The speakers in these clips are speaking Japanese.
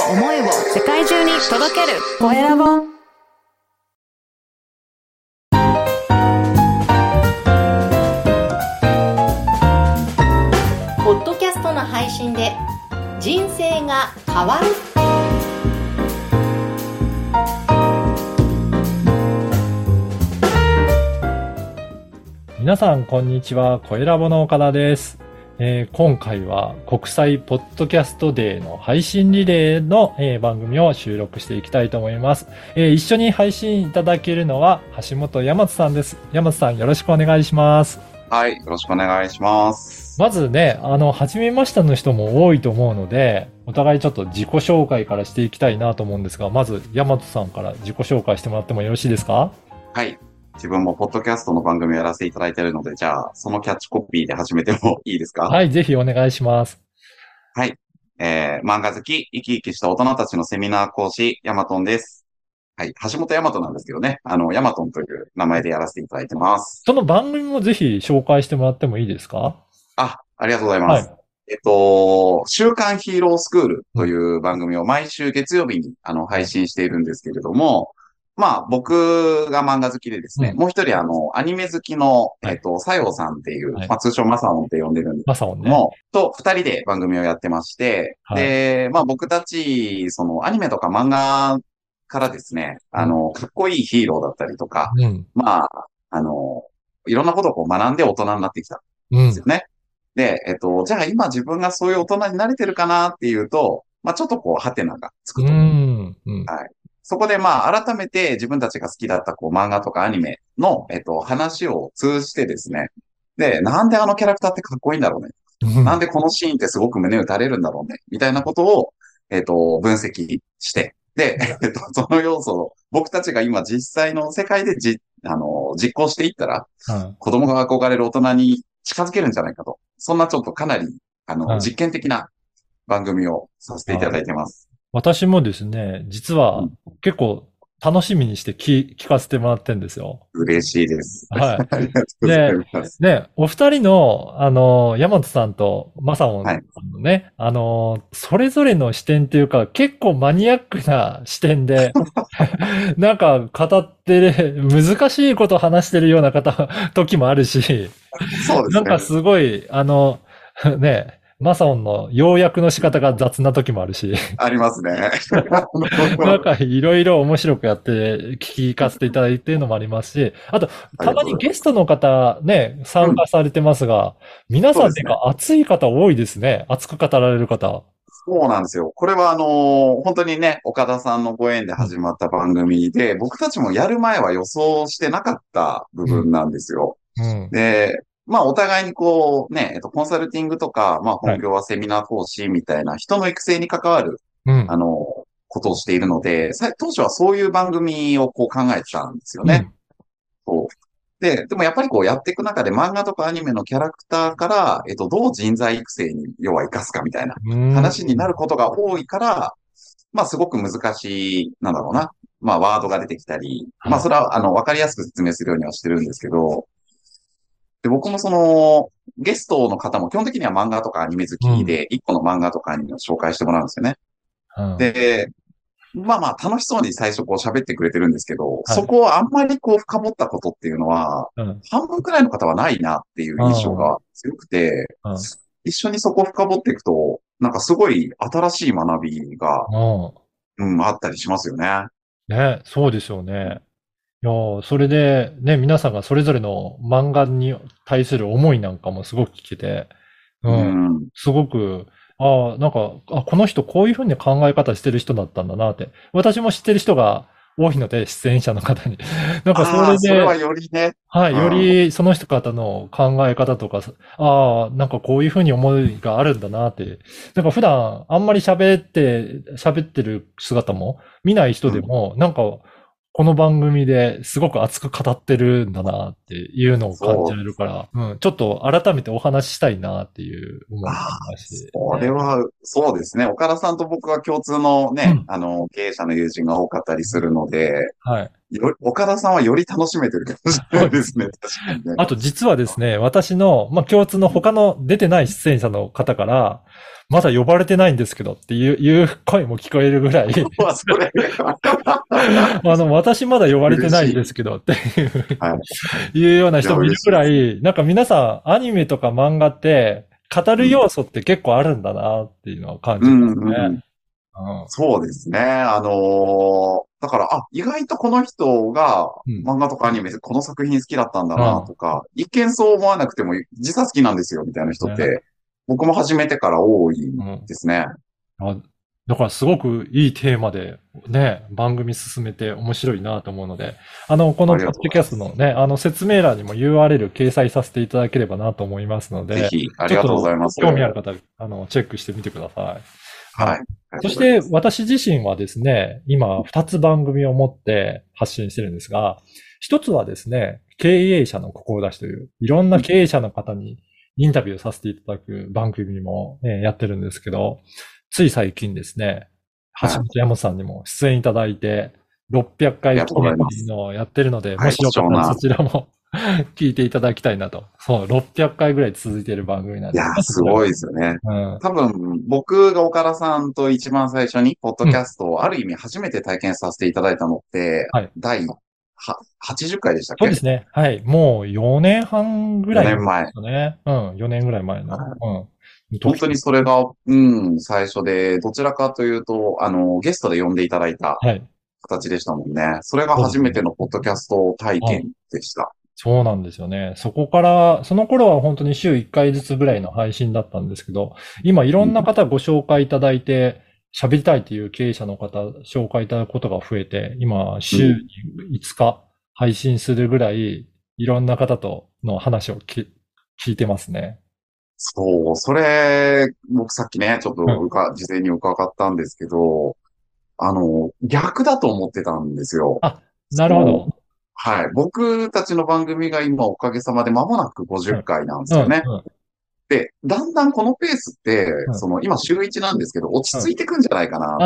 を思いを世界中に届けるコエラボポッドキャストの配信で人生が変わる皆さん、こんにちは。コエラボの岡田です。えー今回は国際ポッドキャストデーの配信リレーの、えー番組を収録していきたいと思います、えー一緒に配信いただけるのは橋本大和さんです。大和さん、よろしくお願いします。はい、よろしくお願いします。まずね、あの、初めましての人も多いと思うので、お互いちょっと自己紹介からしていきたいなと思うんですが、まず、大和さんから自己紹介してもらってもよろしいですか？はい。自分もポッドキャストの番組をやらせていただいているので、じゃあ、そのキャッチコピーで始めてもいいですか？はい、ぜひお願いします。えー、漫画好き、生き生きした大人たちのセミナー講師、ヤマトンです。はい。橋本ヤマトなんですけどね。あの、ヤマトンという名前でやらせていただいてます。その番組もぜひ紹介してもらってもいいですか？あ、ありがとうございます。えっと、週刊ヒーロースクールという番組を毎週月曜日にあの配信しているんですけれども、まあ僕が漫画好きでですね、うんもう一人あの、アニメ好きの、はいえっと、さようさんっていう、はいまあ通称マサオンって呼んでるんですマサオンね。けども、と二人で番組をやってまして、はいで、まあ僕たち、そのアニメとか漫画からですね、あの、かっこいいヒーローだったりとか、うん。まあ、あの、いろんなことをこう学んで大人になってきたうんですよね。で、えっと、じゃあ今自分がそういう大人になれてるかなっていうと、まあちょっとこう、ハテナがつくうと。ん。うん。そこでまあ改めて自分たちが好きだったこう漫画とかアニメの、えっと、話を通じてですね。で、なんであのキャラクターってかっこいいんだろうね。なんでこのシーンってすごく胸打たれるんだろうね。みたいなことを、えっと、分析して。で、えっと、その要素を僕たちが今実際の世界でじ、あの、実行していったら、うん子供が憧れる大人に近づけるんじゃないかと。そんなちょっとかなり、あの、はい実験的な番組をさせていただいてます。私もですね、実はうん結構楽しみにして聞聞かせてもらってるんですよ。嬉しいです。はい。ありがとうございます。ね、お二人の、あの、山本さんとマサオンさはいんのね、あの、それぞれの視点っていうか、結構マニアックな視点で、なんか語ってる、難しいこと話してるような方、時もあるし、そうですね。なんかすごい、あの、ね、マサオンの要約の仕方が雑な時もあるし、ありますね。なんかいろいろ面白くやって聞かせていただいてるのもありますし、あと、たまにゲストの方ね、参加されてますが、皆さんっていうか熱い方多いですね。熱く語られる方。そうなんですよ。これはあのー本当にね、岡田さんのご縁で始まった番組で、僕たちもやる前は予想してなかった部分なんですよ。うん。で、まあお互いにこうね、えっと、コンサルティングとか、まあ本業はセミナー講師みたいな人の育成に関わる、うん。あの、ことをしているので、さ当初はそういう番組をこう考えてたんですよね。そう。で、でもやっぱりこうやっていく中で漫画とかアニメのキャラクターから、えっと、どう人材育成に要は活かすかみたいなうん。話になることが多いから、まあすごく難しい、なんだろうな。まあワードが出てきたり、はいまあそれはあの、わかりやすく説明するようにはしてるんですけど、で、僕もその、ゲストの方も基本的には漫画とかアニメ好きで、一個の漫画とかアニメを紹介してもらうんですよね。うん、で、まあまあ楽しそうに最初こう喋ってくれてるんですけど、はいそこをあんまりこう深掘ったことっていうのは、うん。半分くらいの方はないなっていう印象が強くて、うん。一緒にそこを深掘っていくと、なんかすごい新しい学びが、うん。うん、あったりしますよね。ね、そうですよね。いやーそれでね、皆さんがそれぞれの漫画に対する思いなんかもすごく聞けて、う、うんん。すごく、ああ、なんか、あ、この人こういうふうに考え方してる人だったんだなって。私も知ってる人が多いので、出演者の方に。なんかあそれあ、それはで、よりね、はい、うんよりその人方の考え方とか、ああ、なんかこういうふうに思いがあるんだなって。なんか普段あんまり喋って、喋ってる姿も見ない人でも、なんかこの番組ですごく熱く語ってるんだなっていうのを感じられるから、うん、ちょっと改めてお話ししたいなっていう思いがありまして。これは、そうですね。岡田さんと僕は共通のね、うんあの、経営者の友人が多かったりするので、はい。よ岡田さんはより楽しめてるかもしれないですね。確かにね。あと実はですね、私の、まあ、共通の他の出てない出演者の方から、まだ呼ばれてないんですけどっていういう声も聞こえるぐらい、ま あ、それ。あの、私まだ呼ばれてないんですけどっていう、はい。いうような人もいるぐらい、なんか皆さんアニメとか漫画って語る要素って結構あるんだなっていうのは感じうんますね。うん。うんそうですね。あのーだから、あ、意外とこの人がうん漫画とかアニメでこの作品好きだったんだなとか、一見そう思わなくても実は好きなんですよみたいな人って、僕も始めてから多いうんですね。あだからすごくいいテーマでね、番組進めて面白いなと思うので、あの、このポッドキャストのね、あの説明欄にも URL 掲載させていただければなと思いますので、ぜひ、ありがとうございます。興味ある方、あの、チェックしてみてください。はい。そして私自身はですね、今2つ番組を持って発信してるんですが、一つはですね、経営者の志という、いろんな経営者の方にインタビューさせていただく番組も、えーやってるんですけど、つい最近ですね、はい。橋本山さんにも出演いただいて、600回記念のをやってるので、はいもしよかったらそちらも 聞いていただきたいなと。そう、600回ぐらい続いている番組なんで。いやー、すごいですよね。うん。多分、僕が岡田さんと一番最初に、ポッドキャストをある意味初めて体験させていただいたのって、はい第は80回でしたっけ？そうですね。はい。もう4年半ぐらい4年前。うん。4年ぐらい前の。はいうん。本当にそれが、うん、最初で、どちらかというと、あの、ゲストで呼んでいただいたはい。形でしたもんね。それが初めてのポッドキャスト体験でした。そうなんですよね。そこから、その頃は本当に週1回ずつぐらいの配信だったんですけど、今いろんな方ご紹介いただいて、喋りたいという経営者の方、紹介いただくことが増えて、今週に5日配信するぐらい、いろんな方との話をき聞いてますね。そう、それ、僕さっきね、ちょっとうか、事前に伺ったんですけど、あの、逆だと思ってたんですよ。なるほど。はい。僕たちの番組が今おかげさまで間もなく50回なんですよね。うんうんで、だんだんこのペースって、んその今週1なんですけど、落ち着いてくんじゃないかなっ。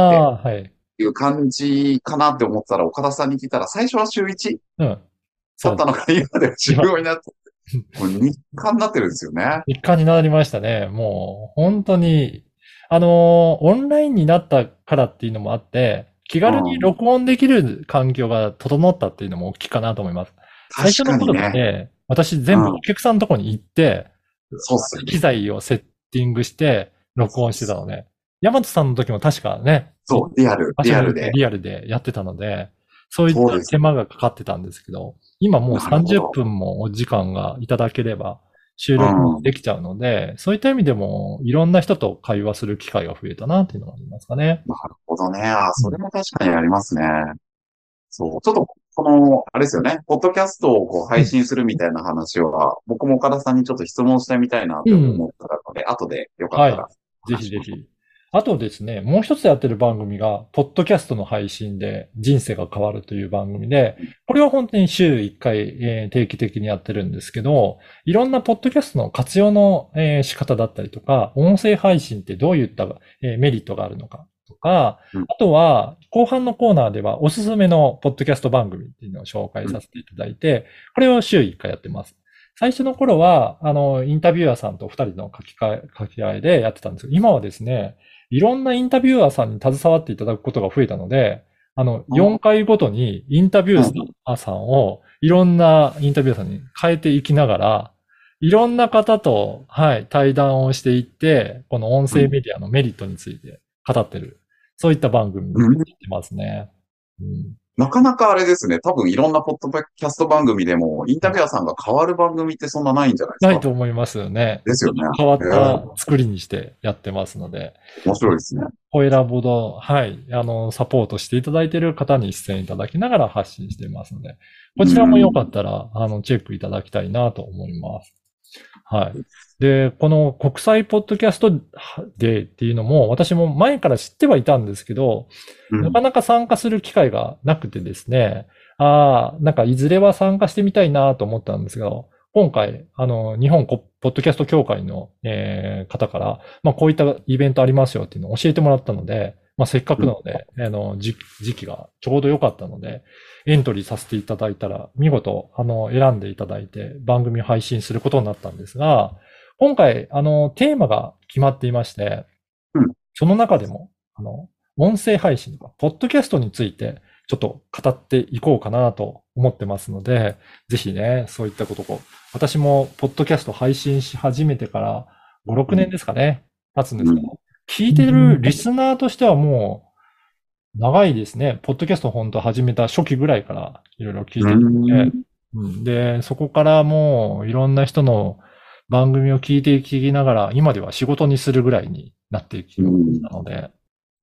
ていう感じかなって思ったら、岡田さんに聞いたら、最初は週 1? うん。だったのが今では週5になって、日課になってるんですよね。一貫になりましたね。もう、本当に、あのーオンラインになったからっていうのもあって、気軽に録音できる環境が整ったっていうのも大きいかなと思います。最初の頃っ確かにね。て、私全部うんお客さんのとこに行って、そうっすよね機材をセッティングして録音してたので、ヤマトさんの時も確かね、そう、リアル、リアルで。リアルでやってたので、そういった手間がかかってたんですけど、今もうなるほど30分もお時間がいただければ収録できちゃうので、そういった意味でもいろんな人と会話する機会が増えたなっていうのがありますかね。なるほどね。あ、それも確かにありますね。そう。ちょっと、この、あれですよね。ポッドキャストをこう配信するみたいな話は、僕も岡田さんにちょっと質問してみたいなって思ったので、後でよかったら。ぜひぜひ。あとですね、もう一つやってる番組が、ポッドキャストの配信で人生が変わるという番組で、これは本当に週1回、えー定期的にやってるんですけど、いろんなポッドキャストの活用の、えー仕方だったりとか、音声配信ってどういった、えーメリットがあるのかとか、うんあとは、後半のコーナーではおすすめのポッドキャスト番組っていうのを紹介させていただいて、これを週1回やってます。最初の頃は、あの、インタビュアーさんと二人の書き換え、書き合いでやってたんですけど、今はですね、いろんなインタビュアーさんに携わっていただくことが増えたので、あの、うん4回ごとにインタビュアーさんをいろんなインタビュアーさんに変えていきながら、いろんな方と、はい、対談をしていって、この音声メディアのメリットについて語ってる。そういった番組になってますね。うんなかなかあれですね。多分いろんなポッドキャスト番組でも、インタビュアーさんが変わる番組ってそんなないんじゃないですか？ないと思いますよね。ですよね変わった作りにしてやってますので。面白いですね。コエラボド、はい、あの、サポートしていただいている方に出演いただきながら発信していますので、こちらもよかったら、あの、チェックいただきたいなと思います。はい。で、この国際ポッドキャストデーっていうのも、私も前から知ってはいたんですけど、うんなかなか参加する機会がなくてですね、ああ、なんかいずれは参加してみたいなと思ったんですが、今回、あの、日本ポッドキャスト協会の、えー方から、まあ、こういったイベントありますよっていうのを教えてもらったので、まあ、せっかくなので、あの、時時期がちょうど良かったので、エントリーさせていただいたら、見事、あの、選んでいただいて、番組を配信することになったんですが、今回、あの、テーマが決まっていまして、うん。その中でも、あの、音声配信とか、ポッドキャストについて、ちょっと語っていこうかなと思ってますので、ぜひね、そういったことを、私も、ポッドキャスト配信し始めてから、5、6年ですかね、経つんですけど、聞いてるリスナーとしてはもう、長いですね。ポッドキャスト本当始めた初期ぐらいからいろいろ聞いてるんで、うんで、そこからもういろんな人の番組を聞いていきながら、今では仕事にするぐらいになっていきましたので、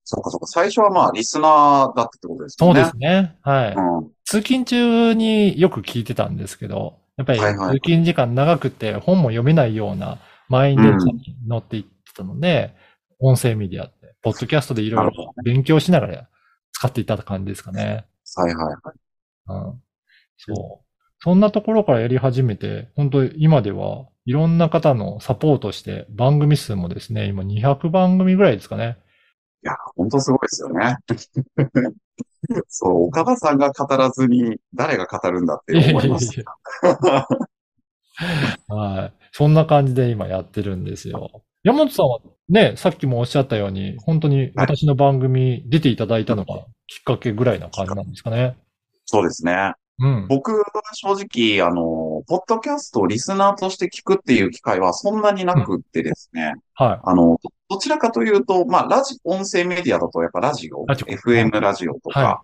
そっかそっか。最初はまあ、リスナーだったってことですよね。そうですね。はい。うん。通勤中によく聞いてたんですけど、やっぱり通勤時間長くて本も読めないような満員電車に乗っていってたので、音声メディアって、ポッドキャストでいろいろ勉強しながら使っていた感じですかね。はいはいはい。うん。そう。そんなところからやり始めて、本当今ではいろんな方のサポートして、番組数もですね、今200番組ぐらいですかね。いや、本当すごいですよね。そう、岡田さんが語らずに誰が語るんだって思います。はい。そんな感じで今やってるんですよ。山本さんはね、さっきもおっしゃったように、本当に私の番組出ていただいたのがきっかけぐらいな感じなんですかね。そうですね。うん。僕は正直、あの、ポッドキャストをリスナーとして聞くっていう機会はそんなになくってですね。はあの、どどちらかというと、まあ、ラジ、音声メディアだとやっぱラジオ、ラジオ FM ラジオとか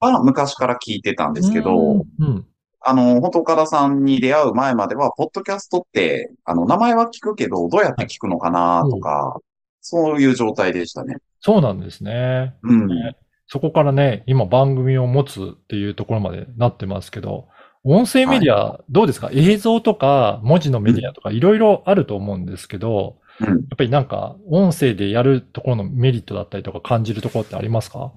は昔から聞いてたんい。ですけど、うんうん。あの、本当岡田さんに出会う前までは、ポッドキャストって、あの、名前は聞くけど、どうやって聞くのかなとか、そういう状態でしたね。そうなんですね。うん。ねそこからね、今番組を持つっていうところまでなってますけど、音声メディアどうですか？映像とか文字のメディアとかいろいろあると思うんですけど、うん。やっぱりなんか音声でやるところのメリットだったりとか感じるところってありますか？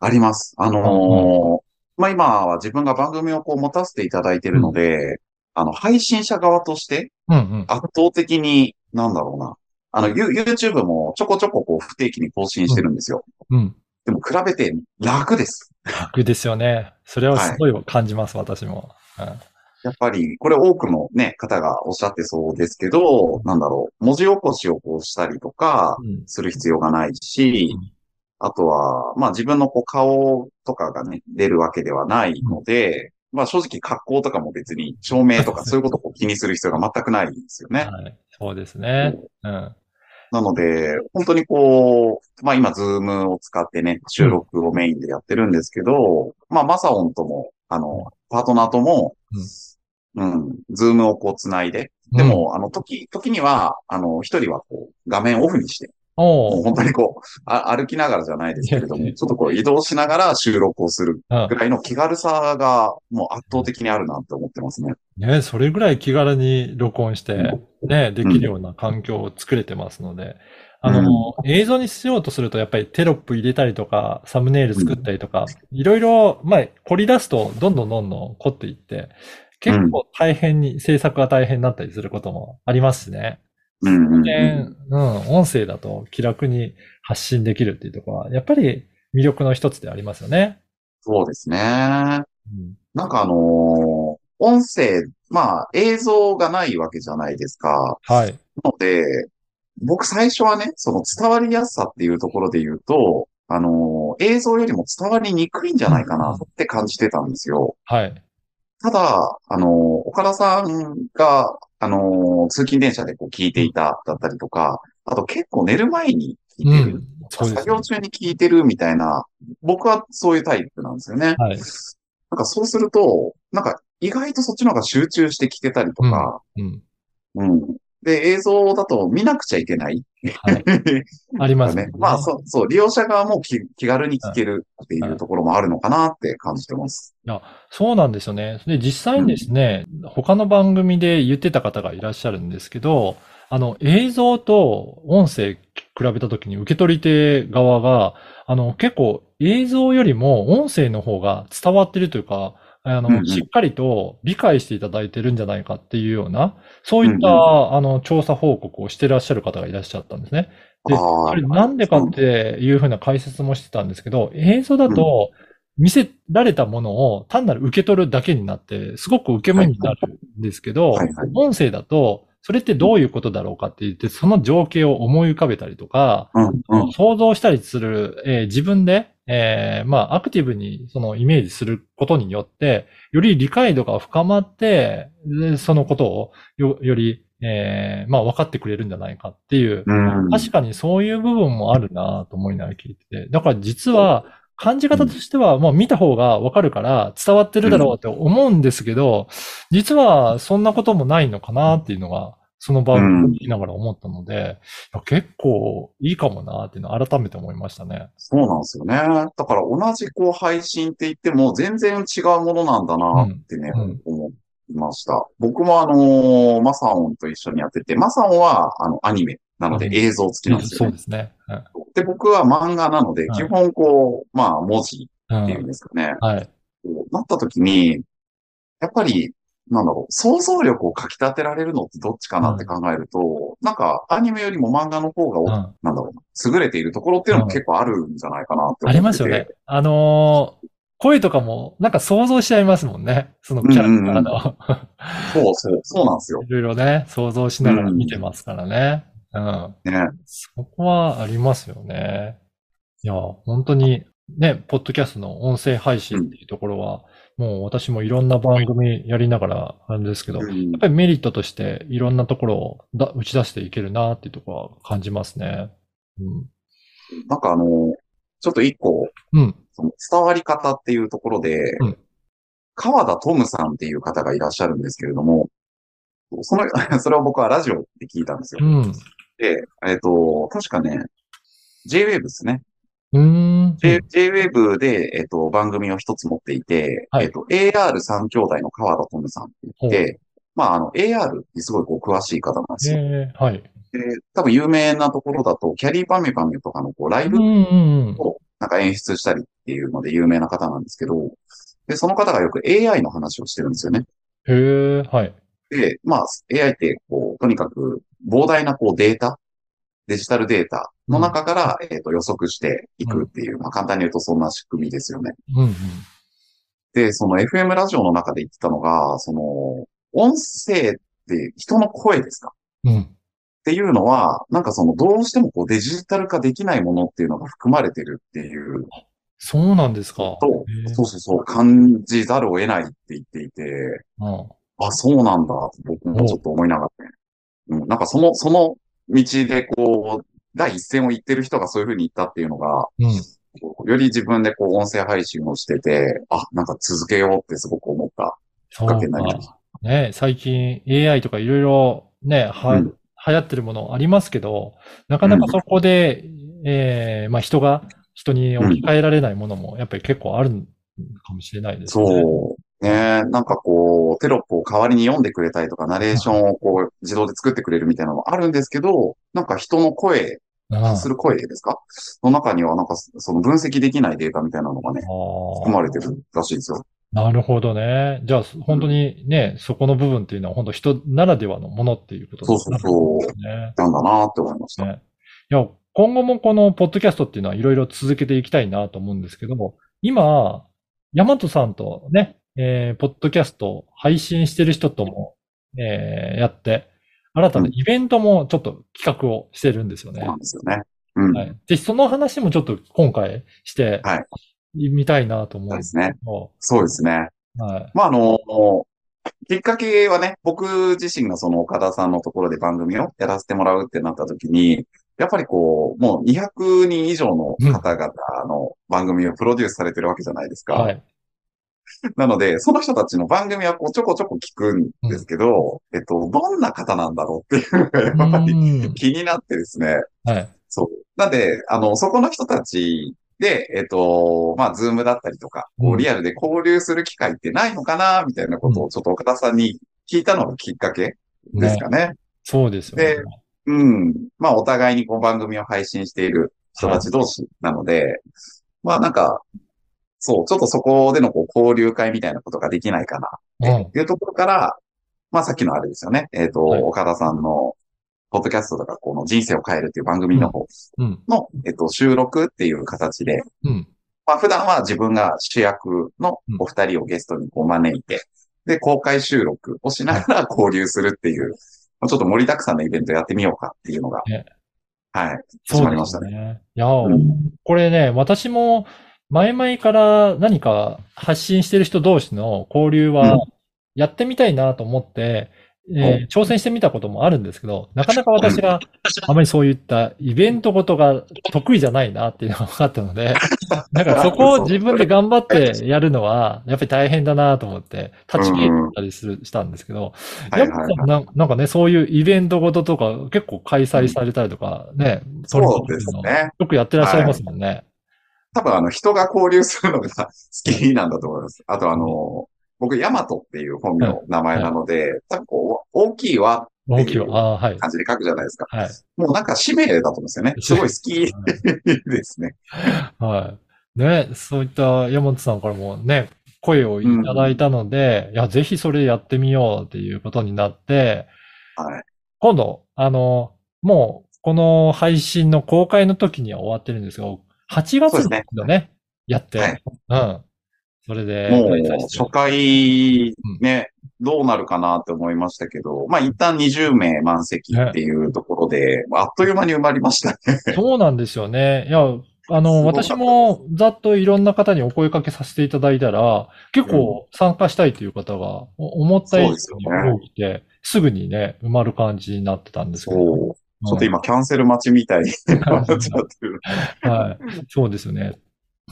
あります。あのーまあ、今は自分が番組をこう持たせていただいているので、あの、配信者側としてうんうん。圧倒的に、なんだろうな。あの、ユ YouTube もちょこちょここう不定期に更新してるんですよ。うん。でも比べて楽です。楽ですよね。それはすごい感じます、私も。うんやっぱり、これ多くのね、方がおっしゃってそうですけど、なんだろう、文字起こしをこうしたりとか、うんする必要がないしうん、あとは、まあ自分のこう顔とかがね、出るわけではないので、まあ正直格好とかも別に照明とかそういうことを気にする必要が全くないんですよね。はい。そうですね。うん。なので、本当にこう、まあ今ズームを使ってね、収録をメインでやってるんですけど、まあマサオンとも、あの、パートナーとも、うん、ズームをこう繋いで、でも、あの、時、時には、あの、一人はこう、画面オフにして、うん、もう本当にこう、あ歩きながらじゃないですけれども、ちょっとこう移動しながら収録をするうん。ぐらいの気軽さがもう圧倒的にあるなって思ってますね。ね、それぐらい気軽に録音して、ね、できるような環境を作れてますので、あの、映像にしようとすると、やっぱりテロップ入れたりとか、サムネイル作ったりとか、いろいろ、まあ、凝り出すと、どんどんどんどん凝っていって、結構大変に、制作が大変になったりすることもありますしね。うんうん音声だと気楽に発信できるっていうところは、やっぱり魅力の一つでありますよね。そうですね。うんなんかあのー音声、まあ映像がないわけじゃないですか。はい。ので、僕最初はね、その伝わりやすさっていうところで言うと、あのー映像よりも伝わりにくいんじゃないかなって感じてたんですよ。はい。ただ、あのー岡田さんが、あのー通勤電車でこう聞いていただったりとか、あと結構寝る前に聞いてる。うん。そうです作業中に聞いてるみたいな、僕はそういうタイプなんですよね。はい。なんかそうすると、なんか意外とそっちの方が集中して聞けたりとか、うん。うん。で、映像だと見なくちゃいけない。はい。ありますね。まあ、そう、そう、利用者側も気気軽に聞けるっていうところもあるのかなって感じてます。そうなんですよね。で、実際にですね、他の番組で言ってた方がいらっしゃるんですけど、あの、映像と音声比べたときに受け取り手側が、あの、結構映像よりも音声の方が伝わってるというか、あの、うんうんしっかりと理解していただいてるんじゃないかっていうような、そういった、うんあの、調査報告をしてらっしゃる方がいらっしゃったんですね。で、あーこれなんでかっていうふうな解説もしてたんですけど、映像だと見せられたものを単なる受け取るだけになって、すごく受け身になるんですけどはいはい、音声だと、それってどういうことだろうかって言って、その情景を思い浮かべたりとか、うん、うん。想像したりする、えー自分で、えーまあ、アクティブにそのイメージすることによって、より理解度が深まって、でそのことをよより、えーまあ、分かってくれるんじゃないかっていう、うん。確かにそういう部分もあるなと思いながら聞いてて。だから実は、感じ方としては、もう見た方がわかるから伝わってるだろうって思うんですけど、実はそんなこともないのかなっていうのが、その場を聞きながら思ったので、いや結構いいかもなっていうのを改めて思いましたね。そうなんですよね。だから同じこう配信って言っても全然違うものなんだなってね、うん思いました。僕もあのーマサオンと一緒にやってて、マサオンはあのアニメなのでうん映像付きなんですよね。そうですね。はいで、僕は漫画なので、はい基本こう、まあ文字うんっていうんですかね。はい。こうなった時に、やっぱり、なんだろう、想像力をかき立てられるのってどっちかなって考えると、なんかアニメよりも漫画の方がなんだろうな、優れているところっていうのも結構あるんじゃないかなって。ありますよね。あのー声とかも、なんか想像しちゃいますもんね。そのキャラクターの。そうそう、そうなんですよ。いろいろね、想像しながら見てますからね。うん。ね。そこはありますよね。いや、本当に、ね、ポッドキャストの音声配信っていうところは、もう私もいろんな番組やりながらあるんですけど、やうんっぱりメリットとしていろんなところをだ打ち出していけるなっていうところは感じますね。うん。なんかあの、ちょっと一個、うん。その伝わり方っていうところで、うん川田トムさんっていう方がいらっしゃるんですけれども、その、それを僕はラジオで聞いたんですよ。うん。で、えっ、と、確かね、J-Wave ですね。うーん。J、J-Wave で、えっ、と、番組を一つ持っていて、はいえっ、と、AR3 兄弟の川田トムさんって言って、まあ、あの、AR にすごいこう詳しい方なんですよ。えー、はい。で、多分有名なところだと、キャリーパミュパミュとかのこうライブをなんか演出したりっていうので有名な方なんですけど、で、その方がよく AI の話をしてるんですよね。うん。へえ、はい。で、まあ、AI って、こう、とにかく膨大なこうデータ、デジタルデータの中から、えっ、と予測していくっていう、まあ簡単に言うとそんな仕組みですよね。うんうん。で、その FM ラジオの中で言ってたのが、その、音声って人の声ですか？うん。っていうのは、なんかその、どうしてもこうデジタル化できないものっていうのが含まれてるっていう。そうなんですか。と、そうそうそう、感じざるを得ないって言っていて、うん。あ、そうなんだ、僕もちょっと思いながらね。うん、なんかその、その道でこう、第一線を行ってる人がそういうふうに言ったっていうのが、うん。より自分でこう音声配信をしてて、あ、なんか続けようってすごく思った。そうかけになりましか。ね、最近 AI とかいろいろね、は、うん流行ってるものありますけど、なかなかそこで、えーまあ人が、人に置き換えられないものもやっぱり結構あるかもしれないですね。そう。ねなんかこう、テロップを代わりに読んでくれたりとか、ナレーションをこう、自動で作ってくれるみたいなのもあるんですけど、なんか人の声、うん。発する声ですか？の中にはなんかその分析できないデータみたいなのがね、含まれてるらしいですよ。なるほどね。じゃあ、本当にね、そこの部分っていうのは本当人ならではのものっていうことそうそうそうですね。なんだなって思いました。ね。いや、今後もこのポッドキャストっていうのはいろいろ続けていきたいなと思うんですけども、今、ヤマトさんとね、えー、ポッドキャストを配信してる人とも、えー、やって、新たなイベントもちょっと企画をしてるんですよねそうな。んですよね。うん。はい。ぜひその話もちょっと今回してはい、みたいなと思うんですね。そうですね。はい。まあ、あの、きっかけはね、僕自身がその岡田さんのところで番組をやらせてもらうってなった時に、やっぱりこう、もう200人以上の方々の番組をプロデュースされてるわけじゃないですか。はい。なので、その人たちの番組はこうちょこちょこ聞くんですけど、えっと、どんな方なんだろうっていうのが やっぱりうん気になってですね。はい。そう。なんで、あの、そこの人たちで、えっと、まあ、ズームだったりとか、こうんう、リアルで交流する機会ってないのかな、みたいなことをちょっと岡田さんに聞いたのがきっかけですかね。そうですよねで。うん。まあ、お互いにこう番組を配信している人たち同士なので、まあ、なんか、そう、ちょっとそこでのこう交流会みたいなことができないかな、っていうところから、まあさっきのあれですよね。えっ、と、はい岡田さんの、ポッドキャストとか、この人生を変えるっていう番組の方うん。の、えっ、と、収録っていう形で、うん。まあ普段は自分が主役のお二人をゲストにこう招いて、で、公開収録をしながら交流するっていう、まあちょっと盛りだくさんのイベントやってみようかっていうのが、ねはい。そうで始まりましたね。すね。いや、うんこれね、私も前々から何か発信してる人同士の交流うん。はやってみたいなと思って、えー挑戦してみたこともあるんですけど、なかなか私があまりそういったイベントごとが得意じゃないなっていうのが分かったので、なんかそこを自分で頑張ってやるのは、やっぱり大変だなと思って、立ち消えたりする、したんですけど、はいはい山本さんななんかね、そういうイベントごととか結構開催されたりとかね、取りそうですね。よくやってらっしゃいますもんね。多分あの人が交流するのが 好きなんだと思います。あとあの、僕、ヤマトっていう本名、名前なので、多分こう、大きい輪大きいわ。ああ、はい。感じで書くじゃないですか。はい。もうなんか使命だと思うんですよね。すごい好きですね。はい。ね、そういった山本さんからもね、声をいただいたので、いや、ぜひそれやってみようっていうことになって、はい。今度、あの、もう、この配信の公開の時には終わってるんですが、8月ですね。やって、はい。うん。それで、もう初回ね、どうなるかなって思いましたけど、まあ一旦20名満席っていうところで、あっという間に埋まりましたね。そうなんですよね。いや、あの、私もざっといろんな方にお声かけさせていただいたら、結構参加したいという方がお思った以上に多くて、すぐにね、埋まる感じになってたんですけど。ちょっと今キャンセル待ちみたいになっちゃってる。はい。そうですよね。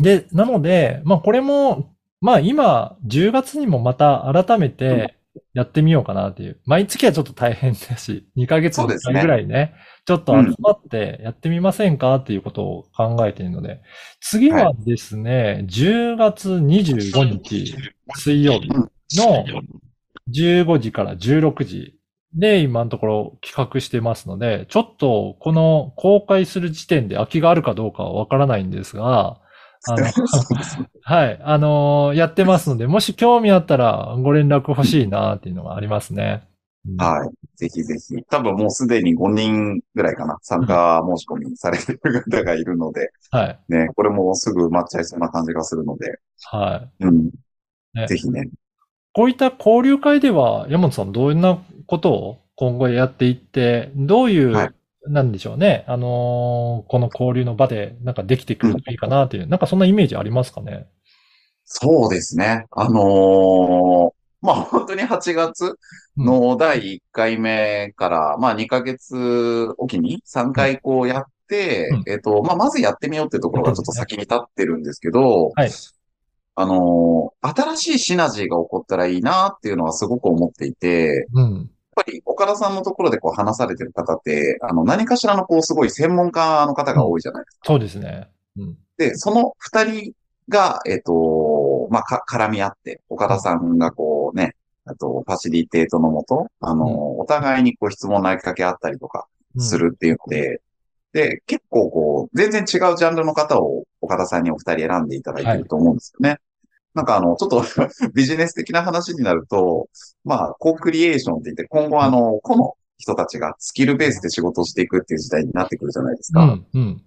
で、なので、まあこれも、まあ今、10月にもまた改めてやってみようかなっていう。毎月はちょっと大変だし、2ヶ月に1そうですね回ぐらいね、ちょっと集まってやってみませんかっていうことを考えているので、次はですね、10月25日水曜日の15時から16時で今のところ企画してますので、ちょっとこの公開する時点で空きがあるかどうかはわからないんですが、あの、はい、あのーやってますので、もし興味あったらご連絡欲しいなっていうのがありますね。うんはい。ぜひぜひ。多分もうすでに5人ぐらいかな。参加申し込みされてる方がいるので、はい。ね、これもすぐ埋まっちゃいそうな感じがするので、はい。うん。ねぜひね。こういった交流会では、山本さんどんなことを今後やっていって、どういう、はいなんでしょうね。あのーこの交流の場でなんかできてくるといいかなっていう、なんかそんなイメージありますかね？そうですね。あのーまあ本当に8月の第1回目から、まあ2ヶ月おきに3回こうやって、うんえっと、まあまずやってみようってところがちょっと先に立ってるんですけど、はいあのー新しいシナジーが起こったらいいなっていうのはすごく思っていて、うん。やっぱり岡田さんのところでこう話されてる方って、あの何かしらのこうすごい専門家の方が多いじゃないですか。そうですね。うん。で、その二人が、えっ、と、まあ、か、絡み合って、岡田さんがこうね、あと、ファシリテートのもと、あの、うんお互いにこう質問投げかけ合ったりとかうんするっていうので、で、結構こう、全然違うジャンルの方を岡田さんにお二人選んでいただいてると思うんですよね。なんかあの、ちょっと ビジネス的な話になると、まあ、コークリエーションって言って、今後あの、個の人たちがスキルベースで仕事をしていくっていう時代になってくるじゃないですか。うん。うん。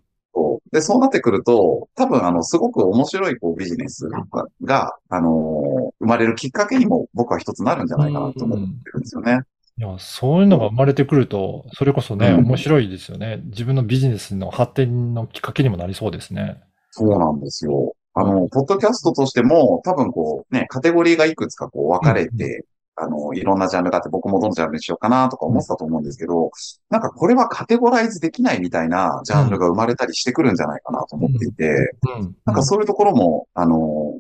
で、そうなってくると、多分あの、すごく面白いこうビジネスが、があのー生まれるきっかけにも僕は一つなるんじゃないかなと思ってるんですよね。いや、そういうのが生まれてくると、それこそね、うん面白いですよね。自分のビジネスの発展のきっかけにもなりそうですね。そうなんですよ。あの、ポッドキャストとしても、多分こう、ね、カテゴリーがいくつかこう分かれて、あの、いろんなジャンルがあって、僕もどのジャンルにしようかなとか思ってたと思うんですけど、なんかこれはカテゴライズできないみたいなジャンルが生まれたりしてくるんじゃないかなと思っていて、うん。なんかそういうところも、あの、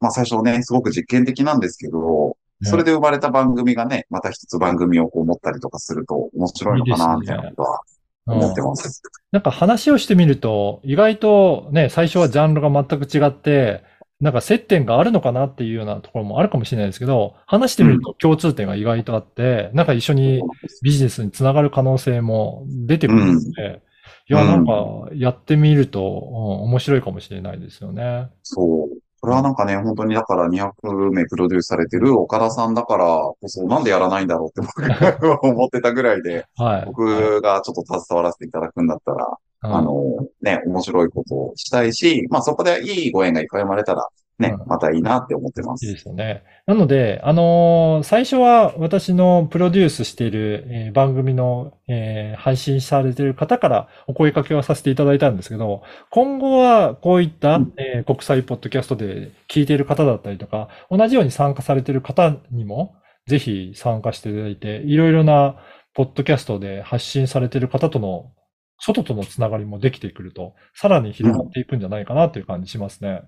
まあ最初ね、すごく実験的なんですけど、ね。それで生まれた番組がね、また一つ番組をこう持ったりとかすると面白いのかな、みたいなことはうん思ってます。なんか話をしてみると、意外とね、最初はジャンルが全く違って、なんか接点があるのかなっていうようなところもあるかもしれないですけど、話してみると共通点が意外とあって、なんか一緒にビジネスにつながる可能性も出てくるので、いや、うんなんかやってみると、うん面白いかもしれないですよね。そう。これはなんかね、本当にだから200名プロデュースされてる岡田さんだからこそ、なんでやらないんだろうって僕が思ってたぐらいで、はい。僕がちょっと携わらせていただくんだったら、うんあの、ね、面白いことをしたいし、まあそこでいいご縁がいっぱい生まれたら、ねう、んまたいいなって思ってますいい。ですよね。なので、あのー最初は私のプロデュースしている、えー番組の、えー配信されている方からお声掛けをさせていただいたんですけど、今後はこういった、うんえー国際ポッドキャストで聞いている方だったりとか、同じように参加されている方にも、ぜひ参加していただいて、いろいろなポッドキャストで発信されている方との、外とのつながりもできてくると、さらに広がっていくんじゃないかなという感じしますね。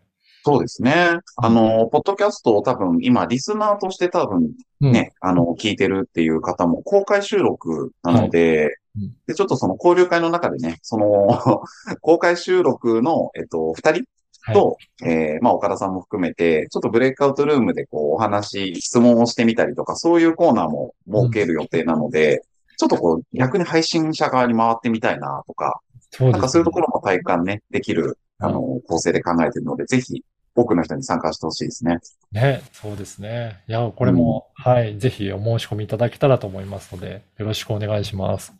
そうですね。あの、ポッドキャストを多分今、リスナーとして多分うん。ね、あの、聞いてるっていう方も公開収録なので、うん。で、ちょっとその交流会の中でね、その、公開収録の、えっと、二人と、えーまあ、岡田さんも含めて、ちょっとブレイクアウトルームでこう、お話、質問をしてみたりとか、そういうコーナーも設ける予定なので、ちょっとこう、逆に配信者側に回ってみたいなとか、そうですなんかそういうところも体感ね、できる、あの、構成で考えているので、ぜひ、多くの人に参加してほしいですね。ね、そうですね。いや、これも、はい、ぜひお申し込みいただけたらと思いますので、よろしくお願いします。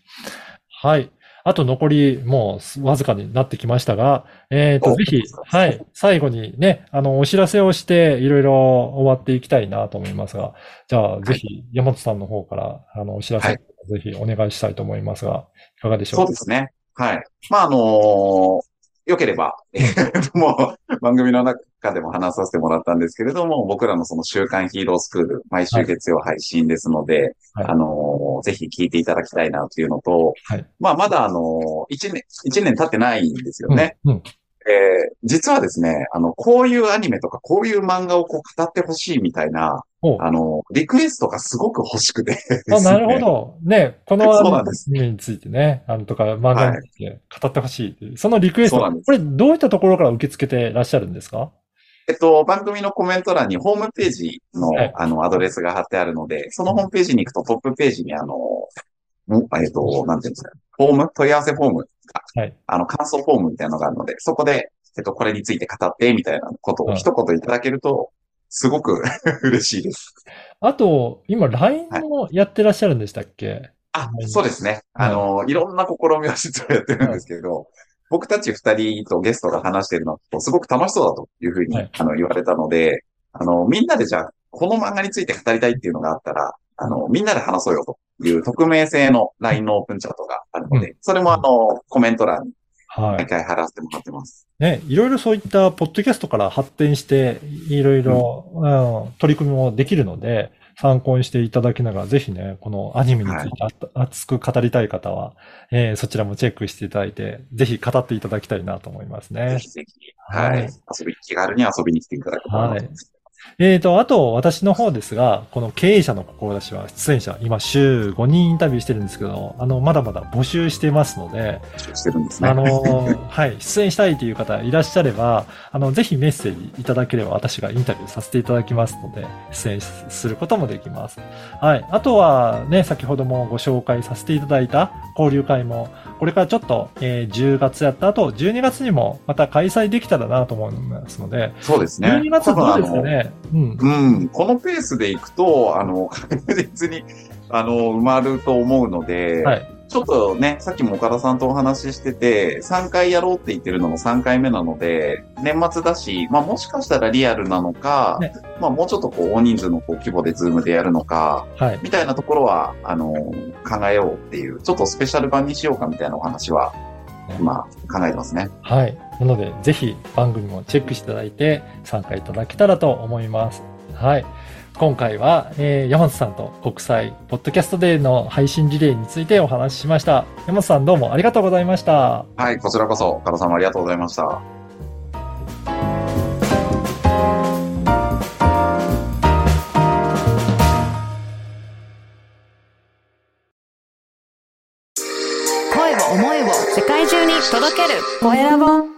はい。あと残りもうわずかになってきましたが、えっと、おぜひ、はい、最後にね、あの、お知らせをして、いろいろ終わっていきたいなと思いますが、じゃあ、ぜひ、山本さんの方から、あの、お知らせ、はいぜひお願いしたいと思いますが、いかがでしょう？かそうですね。はい。まあ、あのーよければ、えーと もう番組の中でも話させてもらったんですけれども、僕らのその週刊ヒーロースクール、毎週月曜配信ですので、はいあのーぜひ聞いていただきたいなというのと、はいまあ、まだあのー一年、一年経ってないんですよね。うん。うんえー実はですね、あの、こういうアニメとか、こういう漫画をこう語ってほしいみたいな、おあの、リクエストがすごく欲しくて。ね。あ、なるほど。ね、このアニメについてね、あのとか漫画について語ってほしいっていう、そのリクエスト、これどういったところから受け付けてらっしゃるんですか？えっと、番組のコメント欄にホームページの、はい。あの、アドレスが貼ってあるので、そのホームページに行くとトップページにあの、んえっと、なんていうんですか、フォーム問い合わせフォームはい。あの、感想フォームみたいなのがあるので、そこで、えっと、これについて語って、みたいなことうんを一言いただけると、すごく 嬉しいです。あと、今 LINE もやってらっしゃるんでしたっけ？あは、い。そうですね。あの、いろんな試みを実はやってるんですけど、僕たち二人とゲストが話してるのとすごく楽しそうだというふうに、はい。あの言われたので、あの、みんなでじゃあ、この漫画について語りたいっていうのがあったら、あの、みんなで話そうよという匿名性の LINE のオープンチャットがあるので、それもあの、コメント欄にはい。毎回貼らせてもらってます。ね、いろいろそういったポッドキャストから発展して、いろいろ、うん取り組みもできるので、参考にしていただきながら、ぜひね、このアニメについて熱く語りたい方は、えーそちらもチェックしていただいて、ぜひ語っていただきたいなと思いますぜね。ひぜひ、はい、はい遊び、気軽に遊びに来ていただけたらなと思います。えーと、あと、私の方ですが、この経営者の志は、出演者、今週5人インタビューしてるんですけど、あの、まだまだ募集してますので、してるんですね。あのー はい、出演したいという方いらっしゃれば、あの、ぜひメッセージいただければ私がインタビューさせていただきますので、出演することもできます。はい。あとはね、先ほどもご紹介させていただいた交流会も、これからちょっと、えー10月やった後、12月にもまた開催できたらなと思いますので、そうですね。12月どうですかね？うん。うん、このペースでいくと、あの、確実に、あの、埋まると思うので、はい。ちょっとね、さっきも岡田さんとお話ししてて、3回やろうって言ってるのも3回目なので、年末だし、まあもしかしたらリアルなのか、ねまあもうちょっとこう、大人数のこう規模でズームでやるのか、はい。みたいなところは、あの、考えようっていう、ちょっとスペシャル版にしようかみたいなお話は、今考えてますね。はい。なので、ぜひ番組もチェックしていただいて参加いただけたらと思います。はい。今回は、えー山本さんと国際ポッドキャストデーの配信リレーについてお話ししました。山本さんどうもありがとうございました。はい、こちらこそ、岡田さんもありがとうございました。声を